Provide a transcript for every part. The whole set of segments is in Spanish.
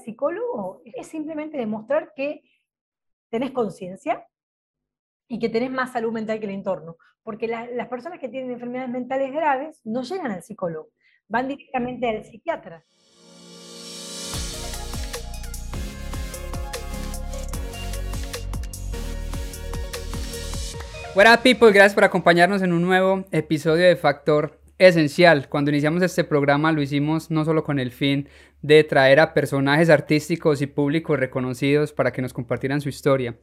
psicólogo es simplemente demostrar que tenés conciencia y que tenés más salud mental que el entorno. Porque las personas que tienen enfermedades mentales graves no llegan al psicólogo, van directamente al psiquiatra. Hola people, gracias por acompañarnos en un nuevo episodio de Factor Esencial. Cuando iniciamos este programa lo hicimos no solo con el fin de traer a personajes artísticos y públicos reconocidos para que nos compartieran su historia,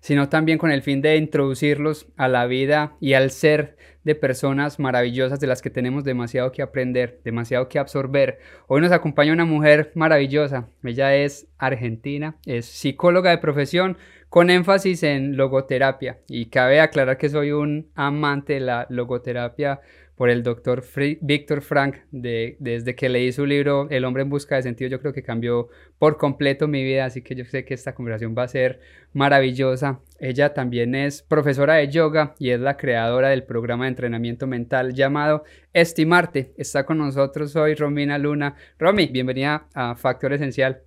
sino también con el fin de introducirlos a la vida y al ser de personas maravillosas de las que tenemos demasiado que aprender, demasiado que absorber. Hoy nos acompaña una mujer maravillosa. Ella es argentina, es psicóloga de profesión con énfasis en logoterapia. Y cabe aclarar que soy un amante de la logoterapia por el doctor Víctor Frank, de, desde que leí su libro El hombre en busca de sentido, yo creo que cambió por completo mi vida, así que yo sé que esta conversación va a ser maravillosa. Ella también es profesora de yoga y es la creadora del programa de entrenamiento mental llamado Estimarte. Está con nosotros hoy Romina Luna. Romy, bienvenida a Factor Esencial.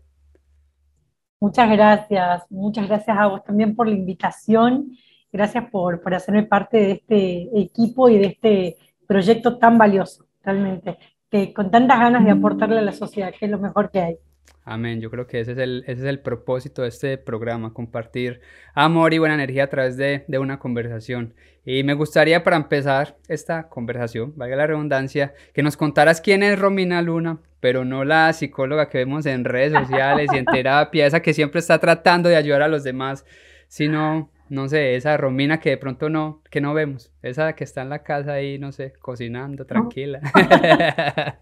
Muchas gracias, muchas gracias a vos también por la invitación. Gracias por, por hacerme parte de este equipo y de este proyecto tan valioso, realmente, que con tantas ganas de aportarle a la sociedad, que es lo mejor que hay. Amén, yo creo que ese es el, ese es el propósito de este programa, compartir amor y buena energía a través de, de una conversación. Y me gustaría para empezar esta conversación, valga la redundancia, que nos contaras quién es Romina Luna, pero no la psicóloga que vemos en redes sociales y en terapia, esa que siempre está tratando de ayudar a los demás, sino no sé, esa Romina que de pronto no, que no vemos, esa que está en la casa ahí, no sé, cocinando, tranquila.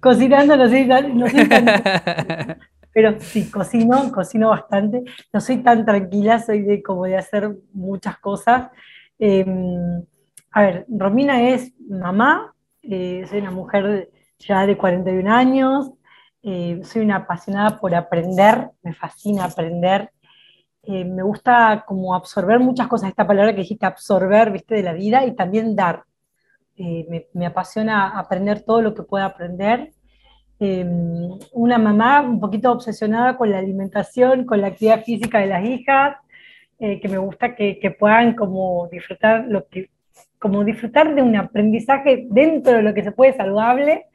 cocinando, no sé, no soy tan... Pero sí, cocino, cocino bastante. No soy tan tranquila, soy de como de hacer muchas cosas. Em, a ver, Romina es mamá, eh, soy una mujer ya de 41 años, eh, soy una apasionada por aprender, me fascina aprender, eh, me gusta como absorber muchas cosas, esta palabra que dijiste, absorber, viste, de la vida y también dar. Eh, me, apasiona aprender todo lo que pueda aprender. Eh, una mamá un poquito obsesionada con la alimentación, con la actividad física de las hijas, que me gusta que, puedan como disfrutar lo que como disfrutar de un aprendizaje dentro de lo que se puede saludable.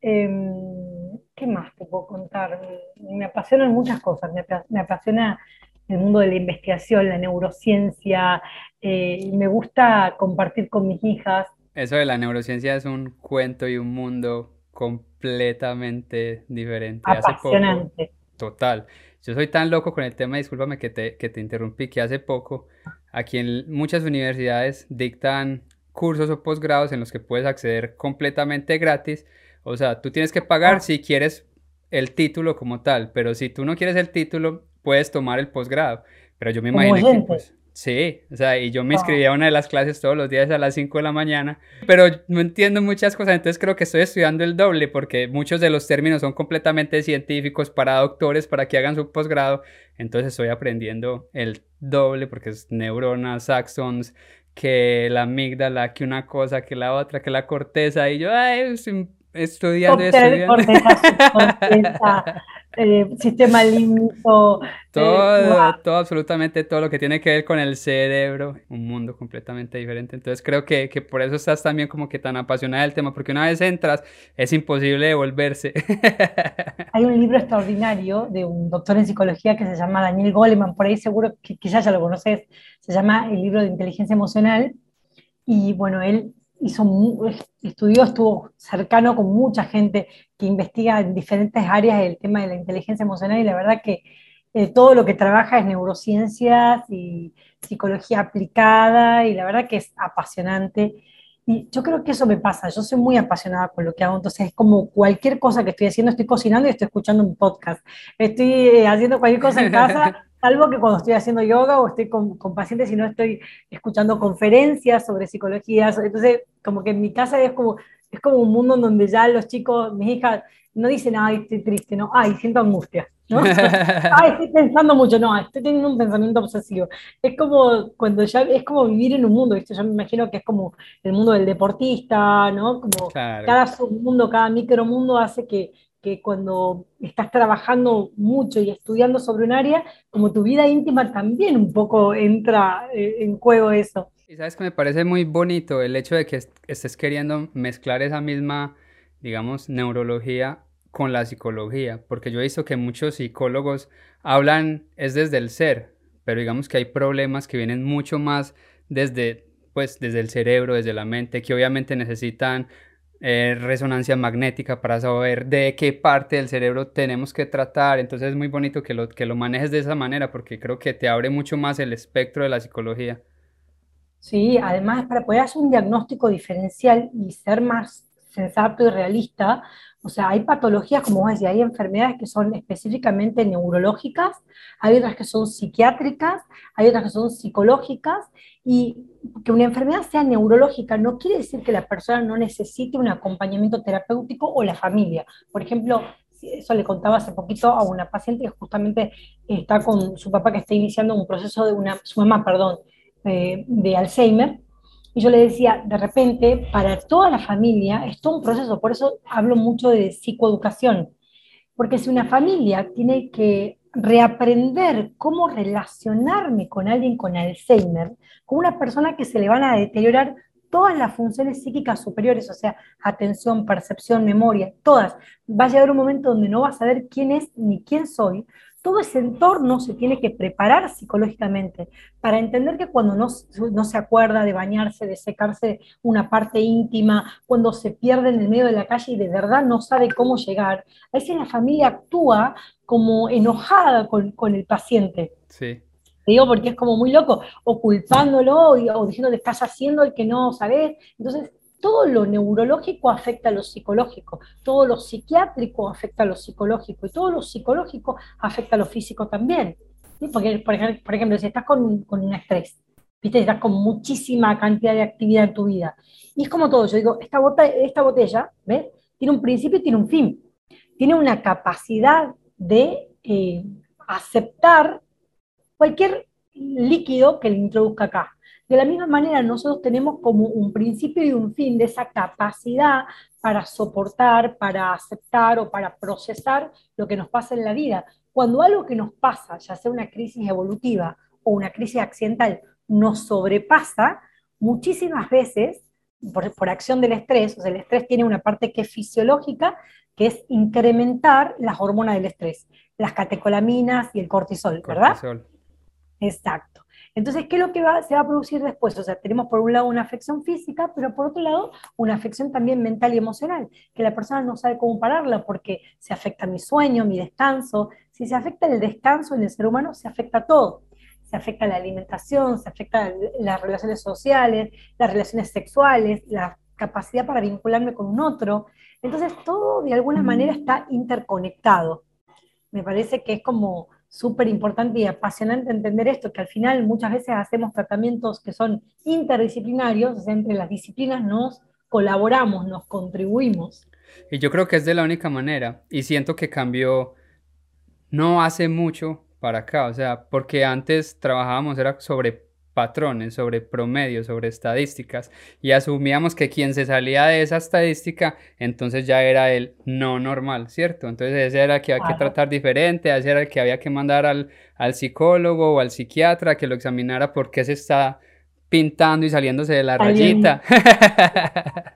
¿Qué más te puedo contar? Me apasionan muchas cosas, me, me apasiona el mundo de la investigación, la neurociencia, eh, me gusta compartir con mis hijas. Eso de la neurociencia es un cuento y un mundo completamente diferente. Apasionante. total. Yo soy tan loco con el tema, discúlpame que te, que te interrumpí, que hace poco aquí en muchas universidades dictan cursos o posgrados en los que puedes acceder completamente gratis. O sea, tú tienes que pagar ah. si quieres el título como tal, pero si tú no quieres el título, puedes tomar el posgrado. Pero yo me imagino que, pues, sí, o sea, y yo me inscribí a una de las clases todos los días a las 5 de la mañana, pero no entiendo muchas cosas, entonces creo que estoy estudiando el doble porque muchos de los términos son completamente científicos para doctores, para que hagan su posgrado, entonces estoy aprendiendo el doble porque es neuronas, axons, que la amígdala, que una cosa, que la otra, que la corteza, y yo, ay, estudiando, estudiando. Corteza, eh, sistema límbico. Eh, todo, todo, absolutamente todo lo que tiene que ver con el cerebro, un mundo completamente diferente. Entonces creo que, que, por eso estás también como que tan apasionada del tema, porque una vez entras es imposible devolverse. Hay un libro extraordinario de un doctor en psicología que se llama Daniel Goleman, por ahí seguro que quizás ya lo conoces, se llama el libro de inteligencia emocional. Y bueno, él hizo, estudió, estuvo cercano con mucha gente que investiga en diferentes áreas el tema de la inteligencia emocional y la verdad que eh, todo lo que trabaja es neurociencias y psicología aplicada y la verdad que es apasionante. Y yo creo que eso me pasa, yo soy muy apasionada con lo que hago, entonces es como cualquier cosa que estoy haciendo, estoy cocinando y estoy escuchando un podcast, estoy eh, haciendo cualquier cosa en casa salvo que cuando estoy haciendo yoga o estoy con, pacientes y no estoy escuchando conferencias sobre psicología. Entonces, como que en mi casa es como, es como un mundo en donde ya los chicos, mis hijas, no dicen, ay, estoy triste, no, ay, siento angustia, ¿no? ay, estoy pensando mucho, no, estoy teniendo un pensamiento obsesivo. Es como cuando ya, es como vivir en un mundo, ¿viste? Yo me imagino que es como el mundo del deportista, ¿no? Como cada submundo, cada micromundo hace que, que cuando estás trabajando mucho y estudiando sobre un área, como tu vida íntima también un poco entra eh, en juego eso. Y sabes que me parece muy bonito el hecho de que estés queriendo mezclar esa misma, digamos, neurología con la psicología, porque yo he visto que muchos psicólogos hablan es desde el ser, pero digamos que hay problemas que vienen mucho más desde, pues, desde el cerebro, desde la mente, que obviamente necesitan eh, resonancia magnética para saber de qué parte del cerebro tenemos que tratar. Entonces es muy bonito que lo, que lo manejes de esa manera porque creo que te abre mucho más el espectro de la psicología. Sí, además para poder hacer un diagnóstico diferencial y ser más sensato y realista, o sea, hay patologías, como vos decías, hay enfermedades que son específicamente neurológicas, hay otras que son psiquiátricas, hay otras que son psicológicas, y que una enfermedad sea neurológica no quiere decir que la persona no necesite un acompañamiento terapéutico o la familia. Por ejemplo, eso le contaba hace poquito a una paciente que justamente está con su papá que está iniciando un proceso de una, su mamá, perdón, eh, de Alzheimer, y yo le decía, de repente, para toda la familia es todo un proceso, por eso hablo mucho de psicoeducación, porque si una familia tiene que reaprender cómo relacionarme con alguien con Alzheimer, con una persona que se le van a deteriorar todas las funciones psíquicas superiores, o sea, atención, percepción, memoria, todas. Va a llegar un momento donde no va a saber quién es ni quién soy, todo ese entorno se tiene que preparar psicológicamente para entender que cuando no, no, se acuerda de bañarse, de secarse una parte íntima, cuando se pierde en el medio de la calle y de verdad no sabe cómo llegar, a veces la familia actúa como enojada con, con el paciente. Sí. digo porque es como muy loco, o culpándolo o diciendo que estás haciendo el que no sabes. Entonces, todo lo neurológico afecta a lo psicológico, todo lo psiquiátrico afecta a lo psicológico y todo lo psicológico afecta a lo físico también. Porque, por ejemplo, si estás con, con un estrés, ¿viste? estás con muchísima cantidad de actividad en tu vida. Y es como todo, yo digo, esta, botella. Tiene un principio y tiene un fin. Tiene una capacidad de eh, aceptar cualquier líquido que le introduzca acá. De la misma manera, nosotros tenemos como un principio y un fin de esa capacidad para soportar, para aceptar o para procesar lo que nos pasa en la vida. Cuando algo que nos pasa, ya sea una crisis evolutiva o una crisis accidental, nos sobrepasa, muchísimas veces, por, acción del estrés, o sea, el estrés tiene una parte que es fisiológica, que es incrementar las hormonas del estrés, las catecolaminas y el cortisol, ¿verdad? Cortisol. Exacto. Entonces, ¿qué es lo que se va a producir después? O sea, tenemos por un lado una afección física, pero por otro lado una afección también mental y emocional, que la persona no sabe cómo pararla porque se afecta mi sueño, mi descanso. Si se afecta el descanso en el ser humano, se afecta todo. Se afecta la alimentación, se afecta las relaciones sociales, las relaciones sexuales, la capacidad para vincularme con un otro. Entonces, todo de alguna manera está interconectado. Me parece que es como súper importante y apasionante entender esto, que al final muchas veces hacemos tratamientos que son interdisciplinarios, entre las disciplinas nos colaboramos, nos contribuimos. Y yo creo que es de la única manera, y siento que cambió no hace mucho para acá, o sea, porque antes trabajábamos era sobre patrones, sobre promedios, sobre estadísticas, y asumíamos que quien se salía de esa estadística, entonces ya era el no normal, ¿cierto? Entonces ese era el que había que tratar diferente, ese era el que había que mandar al, al psicólogo o al psiquiatra que lo examinara por qué se está pintando y saliéndose de la rayita.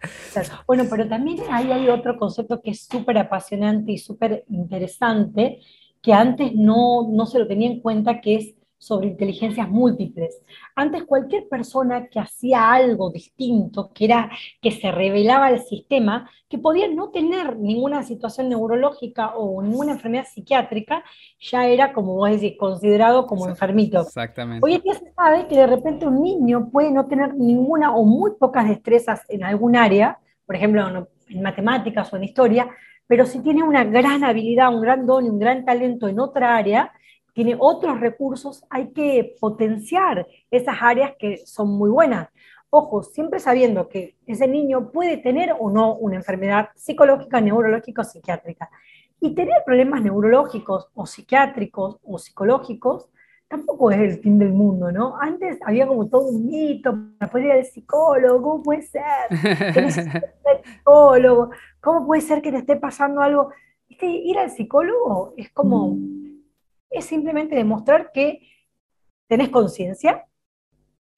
bueno, pero también ahí hay otro concepto que es súper apasionante y súper interesante, que antes no, no se lo tenía en cuenta, que es sobre inteligencias múltiples. Antes cualquier persona que hacía algo distinto, que era que se revelaba al sistema, que podía no tener ninguna situación neurológica o ninguna enfermedad psiquiátrica, ya era, como vos decís, considerado como enfermito. Exactamente. Hoy en día se sabe que de repente un niño puede no tener ninguna o muy pocas destrezas en algún área, por ejemplo, en matemáticas o en historia, pero si tiene una gran habilidad, un gran don y un gran talento en otra área, tiene otros recursos, hay que potenciar esas áreas que son muy buenas. Ojo, siempre sabiendo que ese niño puede tener o no una enfermedad psicológica, neurológica o psiquiátrica. Y tener problemas neurológicos o psiquiátricos o psicológicos tampoco es el fin del mundo, ¿no? Antes había como todo un mito, para poder ir al psicólogo, ¿cómo puede ser? Que psicólogo, ¿cómo puede ser que te esté pasando algo? ir al psicólogo es como, es simplemente demostrar que tenés conciencia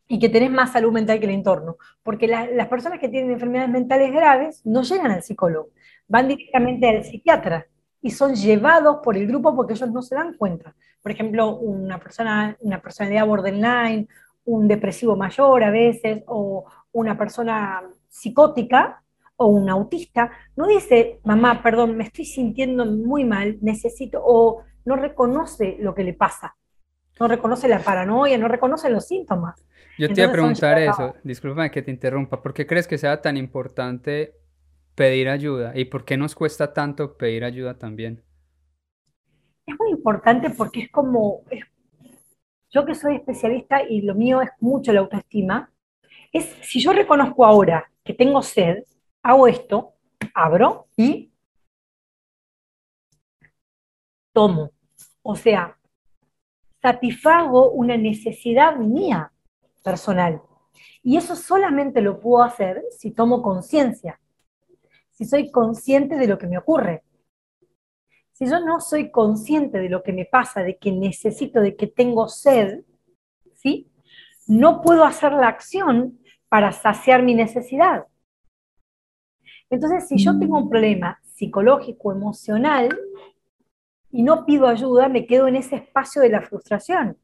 y que tenés más salud mental que el entorno. Porque las personas que tienen enfermedades mentales graves no llegan al psicólogo, van directamente al psiquiatra y son llevados por el grupo porque ellos no se dan cuenta. Por ejemplo, una persona, una personalidad borderline, un depresivo mayor a veces, o una persona psicótica, o un autista, no dice, mamá, perdón, me estoy sintiendo muy mal, necesito, o no reconoce lo que le pasa, no reconoce la paranoia, no reconoce los síntomas. Yo te iba a preguntar eso, discúlpame que te interrumpa, ¿por qué crees que sea tan importante pedir ayuda y por qué nos cuesta tanto pedir ayuda también? Es muy importante porque es como, yo que soy especialista y lo mío es mucho la autoestima, es si yo reconozco ahora que tengo sed, hago esto, abro y tomo. O sea, satisfago una necesidad mía personal. Y eso solamente lo puedo hacer si tomo conciencia, si soy consciente de lo que me ocurre. Si yo no soy consciente de lo que me pasa, de que necesito, de que tengo sed, ¿sí? No puedo hacer la acción para saciar mi necesidad. Entonces, si yo tengo un problema psicológico, emocional, y no pido ayuda, me quedo en ese espacio de la frustración.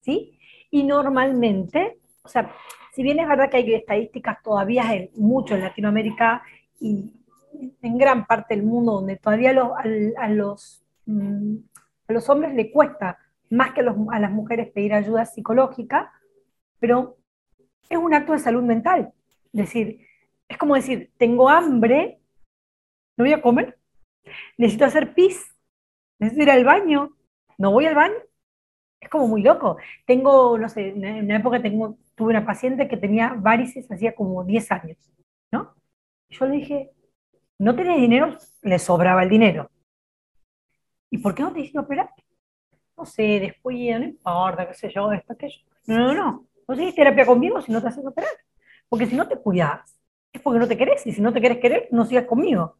¿Sí? Y normalmente, o sea, si bien es verdad que hay estadísticas todavía mucho en Latinoamérica y en gran parte del mundo donde todavía a, los, mm, a los hombres le cuesta más que a las mujeres pedir ayuda psicológica, pero es un acto de salud mental. Es decir, es como decir, tengo hambre, no voy a comer, necesito hacer pis, necesito ir al baño, no voy al baño. Es como muy loco. Tengo, no sé, en una época tuve una paciente que tenía varices hacía como 10 años, ¿no? Yo le dije, ¿no tenés dinero? Le sobraba el dinero. ¿Y por qué no te hiciste operar? No sé, después no importa, qué sé yo, esto, aquello. No, no, no. No sigues terapia conmigo si no te haces operar. Porque si no te cuidas, es porque no te querés, y si no te querés querer, no sigas conmigo.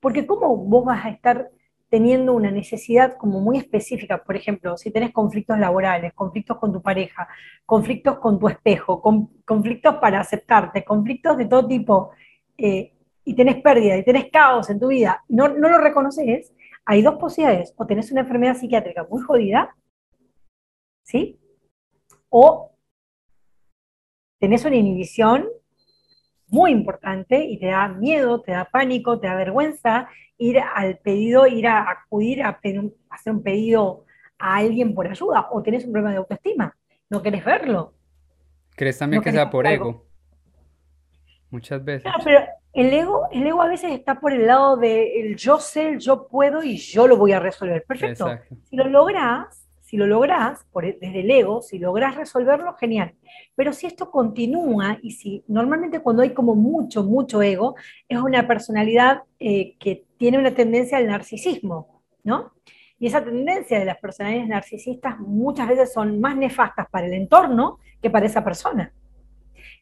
Porque ¿cómo vos vas a estar teniendo una necesidad como muy específica? Por ejemplo, si tenés conflictos laborales, conflictos con tu pareja, conflictos con tu espejo, conflictos para aceptarte, conflictos de todo tipo, eh, y tenés pérdida, y tenés caos en tu vida, no, no lo reconoces, hay dos posibilidades, o tenés una enfermedad psiquiátrica muy jodida, ¿sí? O tenés una inhibición muy importante y te da miedo, te da pánico, te da vergüenza ir al pedido, ir a acudir a, hacer un pedido a alguien por ayuda o tenés un problema de autoestima, no querés verlo. ¿Crees también que sea por ego? Muchas veces. Claro, pero el ego, el ego a veces está por el lado de yo sé, el yo puedo y yo lo voy a resolver. Perfecto. Si lo logras, si lo lográs, por, e, desde el ego, si lográs resolverlo, genial. Pero si esto continúa y si normalmente cuando hay como mucho, mucho ego, es una personalidad eh, que tiene una tendencia al narcisismo, ¿no? Y esa tendencia de las personalidades narcisistas muchas veces son más nefastas para el entorno que para esa persona.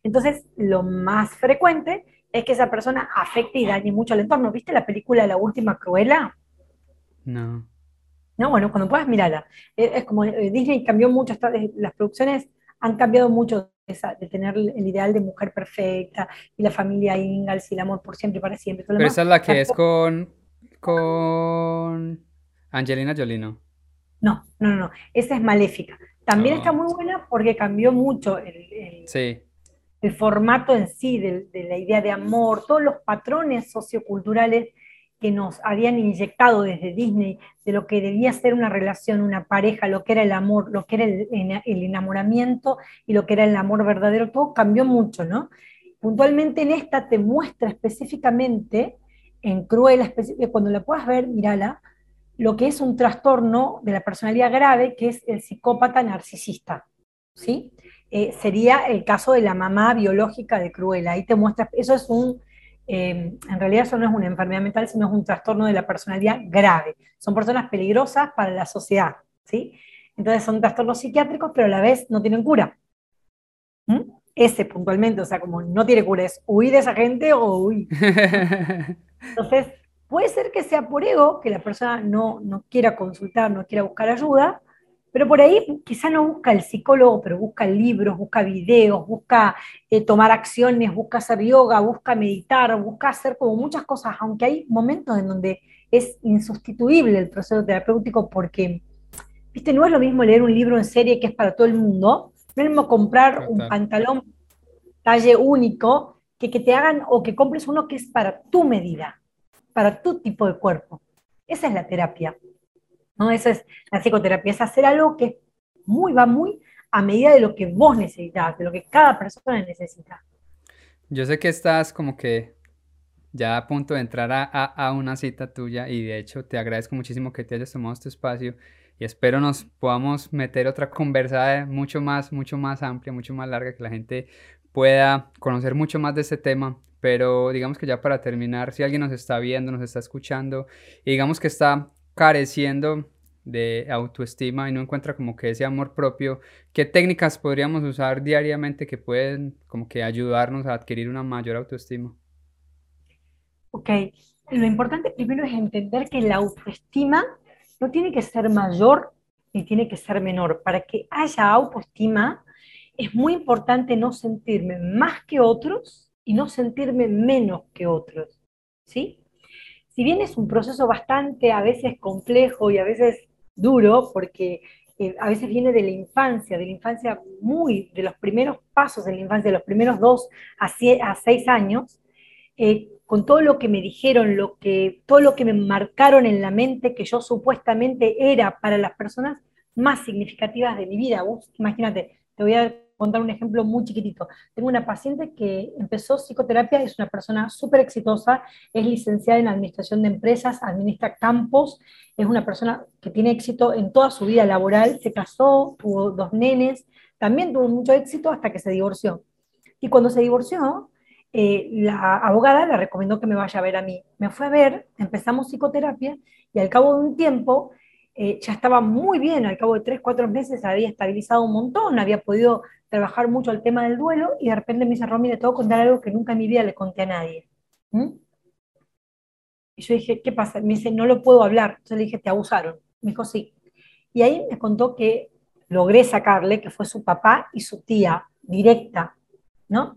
Entonces, lo más frecuente es que esa persona afecte y dañe mucho al entorno. ¿Viste la película La Última Cruela? No. No, bueno, cuando puedas mirarla. Es, como eh, Disney cambió mucho, las producciones han cambiado mucho de, tener el ideal de mujer perfecta y la familia Ingalls y el amor por siempre para siempre. Pero esa es la que es con, con Angelina Jolie, ¿no? No, no, no, esa es maléfica. También está muy buena porque cambió mucho el, el, formato en sí de, de, la idea de amor, todos los patrones socioculturales que nos habían inyectado desde Disney de lo que debía ser una relación, una pareja, lo que era el amor, lo que era el, enamoramiento y lo que era el amor verdadero, todo cambió mucho, ¿no? Puntualmente en esta te muestra específicamente, en Cruella, cuando la puedas ver, mírala, lo que es un trastorno de la personalidad grave, que es el psicópata narcisista, ¿sí? Eh, sería el caso de la mamá biológica de Cruella. Ahí te muestra, eso es un Em, en realidad eso no es una enfermedad mental, sino es un trastorno de la personalidad grave. Son personas peligrosas para la sociedad, ¿sí? Entonces son trastornos psiquiátricos, pero a la vez no tienen cura. ¿Mm? Ese puntualmente, o sea, como no tiene cura, es huir de esa gente o huir. Entonces, Puede ser que sea por ego, que la persona no, no quiera consultar, no quiera buscar ayuda, pero por ahí quizá no busca el psicólogo, pero busca libros, busca videos, busca eh, tomar acciones, busca hacer yoga, busca meditar, busca hacer como muchas cosas, aunque hay momentos en donde es insustituible el proceso terapéutico porque, viste, no es lo mismo leer un libro en serie que es para todo el mundo, no es lo mismo comprar un pantalón talle único que que te hagan o que compres uno que es para tu medida, para tu tipo de cuerpo. Esa es la terapia. ¿No? Esa es la psicoterapia, es hacer algo que muy, va muy a medida de lo que vos necesitas, de lo que cada persona necesita. Yo sé que estás como que ya a punto de entrar a, a, una cita tuya y de hecho te agradezco muchísimo que te hayas tomado este espacio y espero nos podamos meter otra conversa mucho más, mucho más amplia, mucho más larga, que la gente pueda conocer mucho más de este tema. Pero digamos que ya para terminar, si alguien nos está viendo, nos está escuchando y digamos que está careciendo de autoestima y no encuentra como que ese amor propio, ¿qué técnicas podríamos usar diariamente que pueden como que ayudarnos a adquirir una mayor autoestima? Ok, lo importante primero es entender que la autoestima no tiene que ser mayor ni tiene que ser menor. Para que haya autoestima es muy importante no sentirme más que otros y no sentirme menos que otros. ¿Sí? Si bien es un proceso bastante a veces complejo y a veces duro, porque eh, a veces viene de la infancia, de la infancia muy, de los primeros pasos de la infancia, de los primeros dos a, seis años, eh, con todo lo que me dijeron, lo que, todo lo que me marcaron en la mente que yo supuestamente era para las personas más significativas de mi vida. Vos imagínate, te voy a contar un ejemplo muy chiquitito. Tengo una paciente que empezó psicoterapia, es una persona súper exitosa, es licenciada en administración de empresas, administra campos, es una persona que tiene éxito en toda su vida laboral, se casó, tuvo dos nenes, también tuvo mucho éxito hasta que se divorció. Y cuando se divorció, eh, la abogada le recomendó que me vaya a ver a mí. Me fue a ver, empezamos psicoterapia y al cabo de un tiempo eh, ya estaba muy bien, al cabo de tres, cuatro meses había estabilizado un montón, había podido trabajar mucho el tema del duelo y de repente me dice, Romy, le tengo que contar algo que nunca en mi vida le conté a nadie. Y yo dije, ¿qué pasa? Me dice, no lo puedo hablar. Entonces le dije, ¿te abusaron? Me dijo, sí. Y ahí me contó que logré sacarle que fue su papá y su tía directa, ¿no?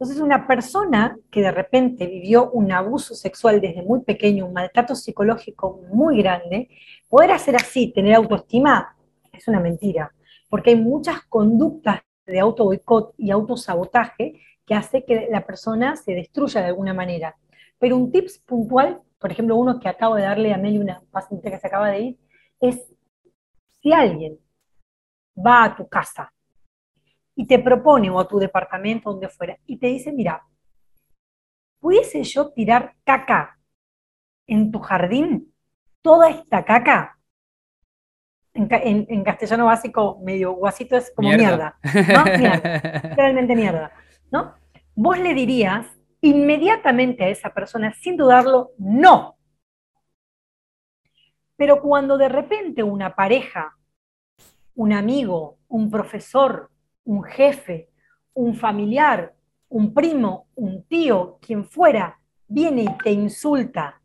Entonces, una persona que de repente vivió un abuso sexual desde muy pequeño, un maltrato psicológico muy grande, poder hacer así, tener autoestima, es una mentira, porque hay muchas conductas de auto boicot y autosabotaje que hace que la persona se destruya de alguna manera. Pero un tips puntual, por ejemplo, uno que acabo de darle a Meli, una paciente que se acaba de ir, es si alguien va a tu casa y te propone, o a tu departamento, donde fuera, y te dice, mira, ¿pudiese yo tirar caca en tu jardín? Toda esta caca, en, castellano básico, medio guasito, es como mierda, ¿no? Mierda, realmente mierda, ¿no? Vos le dirías inmediatamente a esa persona, sin dudarlo, no. Pero cuando de repente una pareja, un amigo, un profesor, un jefe, un familiar, un primo, un tío, quien fuera, viene y te insulta,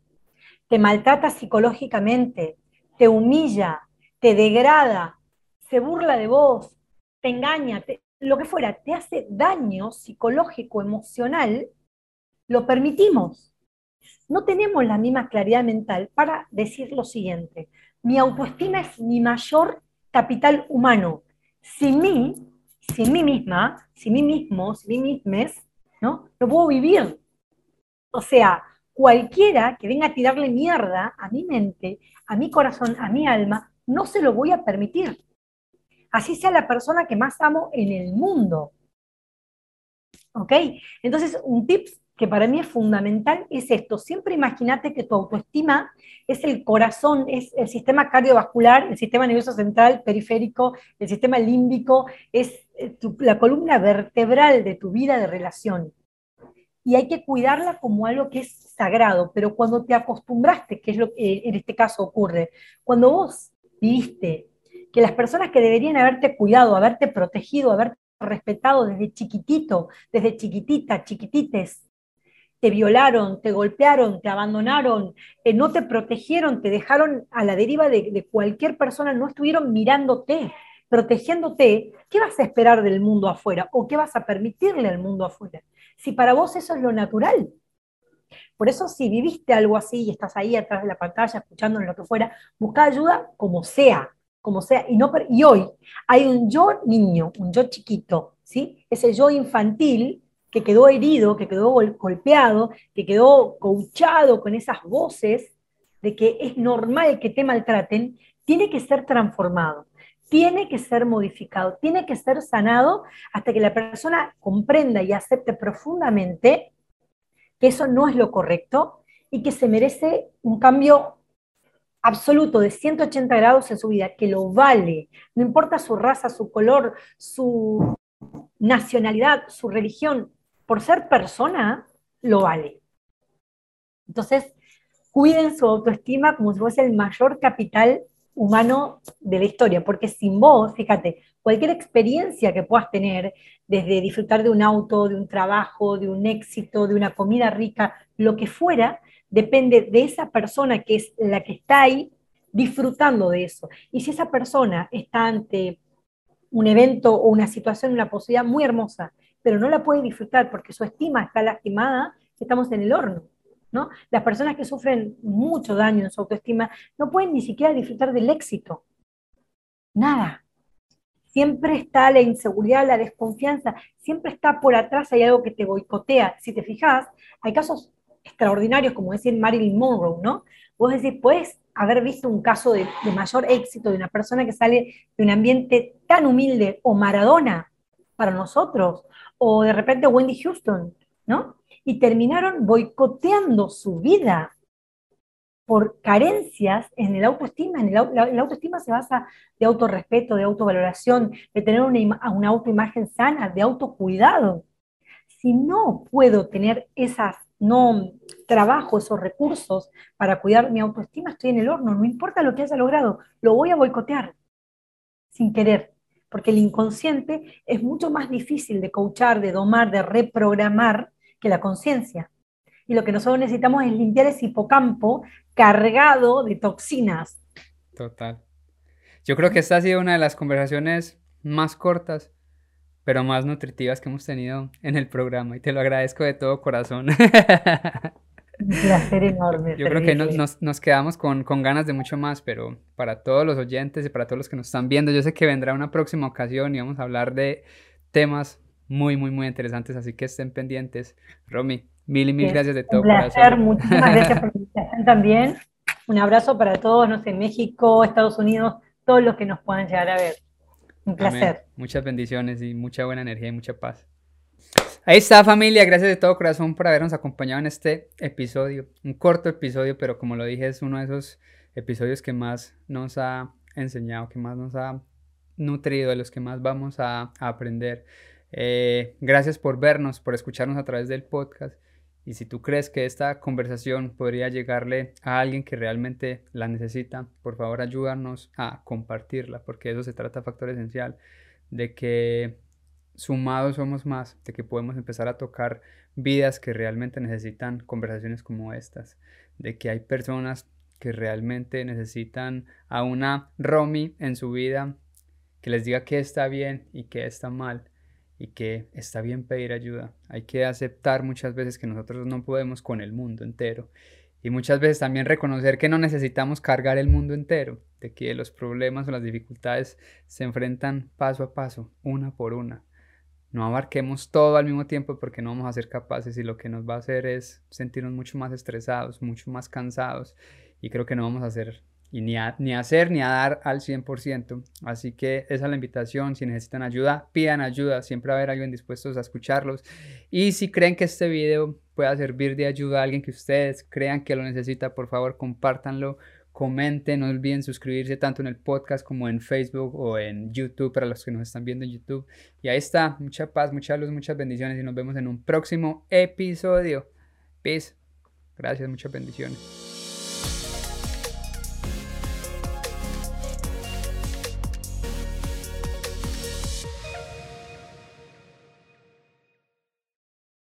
te maltrata psicológicamente, te humilla, te degrada, se burla de vos, te engaña, lo que fuera, te hace daño psicológico, emocional, lo permitimos. No tenemos la misma claridad mental para decir lo siguiente, mi autoestima es mi mayor capital humano. Sin mí, sin mí misma, sin mí mismo, sin mí misma, ¿no? No puedo vivir. O sea, cualquiera que venga a tirarle mierda a mi mente, a mi corazón, a mi alma, no se lo voy a permitir. Así sea la persona que más amo en el mundo. ¿Ok? Entonces, un tip que para mí es fundamental es esto. Siempre imagínate que tu autoestima es el corazón, es el sistema cardiovascular, el sistema nervioso central, periférico, el sistema límbico, es eh, la columna vertebral de tu vida de relación. Y hay que cuidarla como algo que es sagrado, pero cuando te acostumbraste, que es lo que en este caso ocurre, cuando vos viviste que las personas que deberían haberte cuidado, haberte protegido, haberte respetado desde chiquitito, desde chiquitita, chiquitites, te violaron, te golpearon, te abandonaron, eh, no te protegieron, te dejaron a la deriva de, de cualquier persona, no estuvieron mirándote, protegiéndote, ¿qué vas a esperar del mundo afuera? ¿O qué vas a permitirle al mundo afuera? Si para vos eso es lo natural. Por eso si viviste algo así y estás ahí atrás de la pantalla escuchando lo que fuera, busca ayuda como sea, como sea. Y, no, y hoy hay un yo niño, un yo chiquito, ¿sí? ese yo infantil que quedó herido, que quedó golpeado, que quedó coachado con esas voces de que es normal que te maltraten, tiene que ser transformado, tiene que ser modificado, tiene que ser sanado hasta que la persona comprenda y acepte profundamente que eso no es lo correcto y que se merece un cambio absoluto de 180 grados en su vida, que lo vale, no importa su raza, su color, su nacionalidad, su religión, por ser persona, lo vale. Entonces, cuiden su autoestima como si fuese el mayor capital humano de la historia, porque sin vos, fíjate, cualquier experiencia que puedas tener, desde disfrutar de un auto, de un trabajo, de un éxito, de una comida rica, lo que fuera, depende de esa persona que es la que está ahí disfrutando de eso. Y si esa persona está ante un evento o una situación, una posibilidad muy hermosa, pero no la puede disfrutar porque su estima está lastimada, estamos en el horno. ¿No? Las personas que sufren mucho daño en su autoestima no pueden ni siquiera disfrutar del éxito. Nada. Siempre está la inseguridad, la desconfianza, siempre está por atrás, hay algo que te boicotea. Si te fijas, hay casos extraordinarios, como decir Marilyn Monroe, ¿no? Vos decís, puedes haber visto un caso de, de, mayor éxito de una persona que sale de un ambiente tan humilde, o Maradona para nosotros, o de repente Wendy Houston, ¿no? Y terminaron boicoteando su vida por carencias en el autoestima. En el, autoestima se basa de autorrespeto, de autovaloración, de tener una, una autoimagen sana, de autocuidado. Si no puedo tener esas, no trabajo esos recursos para cuidar mi autoestima, estoy en el horno, no importa lo que haya logrado, lo voy a boicotear sin querer, porque el inconsciente es mucho más difícil de coachar, de domar, de reprogramar que la conciencia. Y lo que nosotros necesitamos es limpiar ese hipocampo cargado de toxinas. Total. Yo creo que esta ha sido una de las conversaciones más cortas, pero más nutritivas que hemos tenido en el programa y te lo agradezco de todo corazón. Un placer enorme. Yo creo que nos, nos, quedamos con, con, ganas de mucho más, pero para todos los oyentes y para todos los que nos están viendo, yo sé que vendrá una próxima ocasión y vamos a hablar de temas muy, muy, muy interesantes, así que estén pendientes. Romy, mil y mil gracias de todo. Un placer, muchísimas gracias por la invitación también. Un abrazo para todos, no sé, México, Estados Unidos, todos los que nos puedan llegar a ver. Un placer. Muchas bendiciones y mucha buena energía y mucha paz. Ahí está familia, gracias de todo corazón por habernos acompañado en este episodio, un corto episodio, pero como lo dije es uno de esos episodios que más nos ha enseñado, que más nos ha nutrido, de los que más vamos a, a aprender. Eh, gracias por vernos, por escucharnos a través del podcast. Y si tú crees que esta conversación podría llegarle a alguien que realmente la necesita, por favor ayúdanos a compartirla, porque eso se trata factor esencial, de que sumados somos más, de que podemos empezar a tocar vidas que realmente necesitan conversaciones como estas, de que hay personas que realmente necesitan a una Romy en su vida que les diga que está bien y que está mal y que está bien pedir ayuda. Hay que aceptar muchas veces que nosotros no podemos con el mundo entero y muchas veces también reconocer que no necesitamos cargar el mundo entero, de que los problemas o las dificultades se enfrentan paso a paso, una por una. No abarquemos todo al mismo tiempo porque no vamos a ser capaces y lo que nos va a hacer es sentirnos mucho más estresados, mucho más cansados y creo que no vamos a hacer y ni a, ni hacer ni a dar al 100%. Así que esa es la invitación. Si necesitan ayuda, pidan ayuda. Siempre va a haber alguien dispuesto a escucharlos. Y si creen que este video pueda servir de ayuda a alguien que ustedes crean que lo necesita, por favor, compártanlo. Comenten, no olviden suscribirse tanto en el podcast como en Facebook o en YouTube para los que nos están viendo en YouTube. Y ahí está, mucha paz, mucha luz, muchas bendiciones y nos vemos en un próximo episodio. Peace. Gracias, muchas bendiciones.